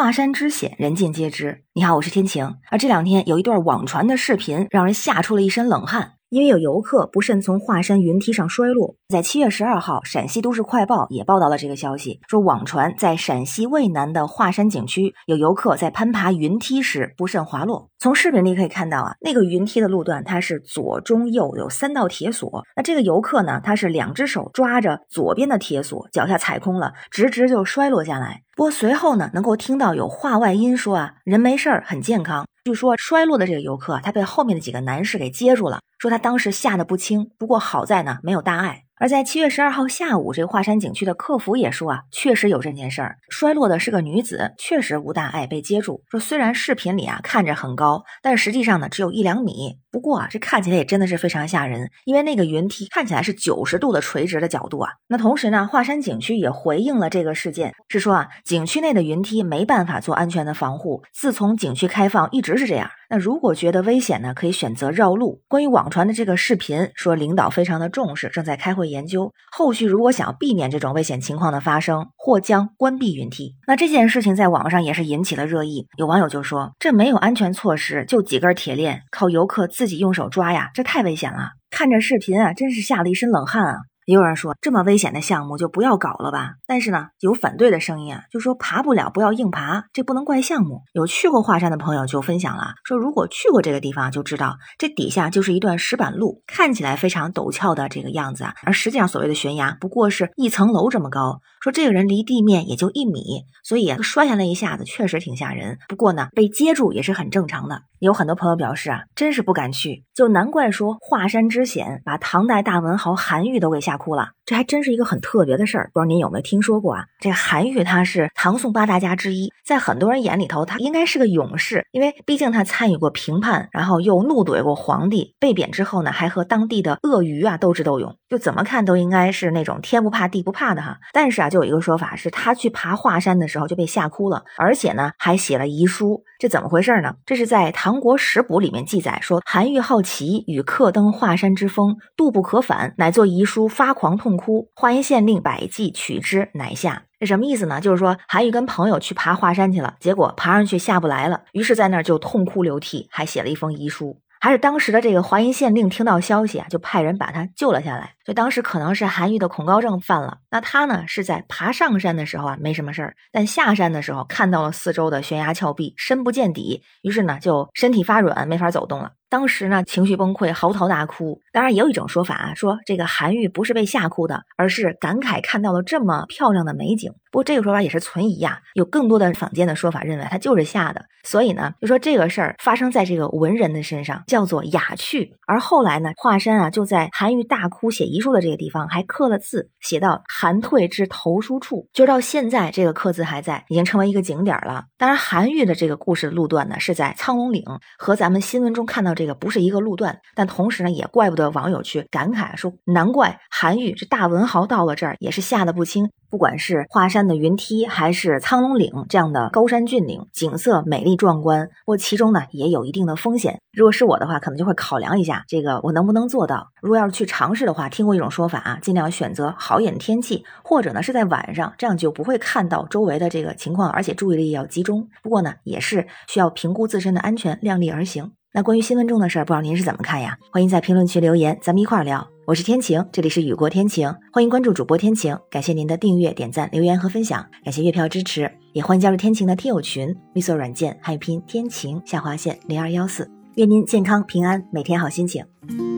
华山之险，人尽皆知。你好，我是天晴。而这两天有一段网传的视频，让人吓出了一身冷汗。因为有游客不慎从华山云梯上摔落，在七月十二号，陕西都市快报也报道了这个消息，说网传在陕西渭南的华山景区，有游客在攀爬云梯时不慎滑落。从视频里可以看到啊，那个云梯的路段它是左中右有三道铁索，那这个游客呢，他是两只手抓着左边的铁索，脚下踩空了，直直就摔落下来。不过随后呢，能够听到有话外音说啊，人没事儿，很健康。据说摔落的这个游客，他被后面的几个男士给接住了，说他当时吓得不轻，不过好在呢没有大碍。而在七月十二号下午，这个华山景区的客服也说啊，确实有这件事儿，摔落的是个女子，确实无大碍，被接住。说虽然视频里啊看着很高，但实际上呢只有一两米。不过啊，这看起来也真的是非常吓人，因为那个云梯看起来是九十度的垂直的角度啊。那同时呢，华山景区也回应了这个事件，是说啊，景区内的云梯没办法做安全的防护，自从景区开放一直是这样。那如果觉得危险呢，可以选择绕路。关于网传的这个视频，说领导非常的重视，正在开会研究，后续如果想要避免这种危险情况的发生，或将关闭云梯。那这件事情在网上也是引起了热议，有网友就说，这没有安全措施，就几根铁链，靠游客自己用手抓呀，这太危险了。看着视频啊，真是吓了一身冷汗啊。也有人说这么危险的项目就不要搞了吧，但是呢，有反对的声音啊，就说爬不了不要硬爬，这不能怪项目。有去过华山的朋友就分享了，说如果去过这个地方就知道，这底下就是一段石板路，看起来非常陡峭的这个样子啊，而实际上所谓的悬崖不过是一层楼这么高。说这个人离地面也就一米，所以摔下来一下子确实挺吓人。不过呢，被接住也是很正常的。有很多朋友表示啊，真是不敢去，就难怪说华山之险把唐代大文豪韩愈都给吓哭了。这还真是一个很特别的事儿，不知道您有没有听说过啊？这韩愈他是唐宋八大家之一，在很多人眼里头，他应该是个勇士，因为毕竟他参与过平叛，然后又怒怼过皇帝，被贬之后呢，还和当地的鳄鱼啊斗智斗勇，就怎么看都应该是那种天不怕地不怕的哈。但是啊，就有一个说法是他去爬华山的时候就被吓哭了，而且呢还写了遗书，这怎么回事呢？这是在《唐国史补》里面记载说，韩愈好奇与客登华山之峰，杜不可返，乃作遗书发狂痛。哭，华阴县令百计取之，乃下。这什么意思呢？就是说韩愈跟朋友去爬华山去了，结果爬上去下不来了，于是在那儿就痛哭流涕，还写了一封遗书。还是当时的这个华阴县令听到消息啊，就派人把他救了下来。所以当时可能是韩愈的恐高症犯了，那他呢是在爬上山的时候啊没什么事儿，但下山的时候看到了四周的悬崖峭壁，深不见底，于是呢就身体发软，没法走动了。当时呢，情绪崩溃，嚎啕大哭。当然，也有一种说法啊，说这个韩愈不是被吓哭的，而是感慨看到了这么漂亮的美景。不过这个说法也是存疑啊，有更多的坊间的说法认为他就是吓的。所以呢，就说这个事儿发生在这个文人的身上，叫做雅趣。而后来呢，华山啊就在韩愈大哭写遗书的这个地方还刻了字，写到韩退之投书处，就到现在这个刻字还在，已经成为一个景点了。当然，韩愈的这个故事的路段呢，是在苍龙岭，和咱们新闻中看到。这个不是一个路段，但同时呢，也怪不得网友去感慨说，难怪韩愈这大文豪到了这儿也是吓得不轻。不管是华山的云梯，还是苍龙岭这样的高山峻岭，景色美丽壮观。不过其中呢，也有一定的风险。如果是我的话，可能就会考量一下这个我能不能做到。如果要是去尝试的话，听过一种说法啊，尽量选择好一点天气，或者呢是在晚上，这样就不会看到周围的这个情况，而且注意力要集中。不过呢，也是需要评估自身的安全，量力而行。那关于新闻中的事儿，不知道您是怎么看呀？欢迎在评论区留言，咱们一块儿聊。我是天晴，这里是雨过天晴，欢迎关注主播天晴，感谢您的订阅、点赞、留言和分享，感谢月票支持，也欢迎加入天晴的听友群，绿色软件汉语拼天晴下划线零二幺四，愿您健康平安，每天好心情，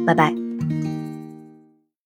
拜拜。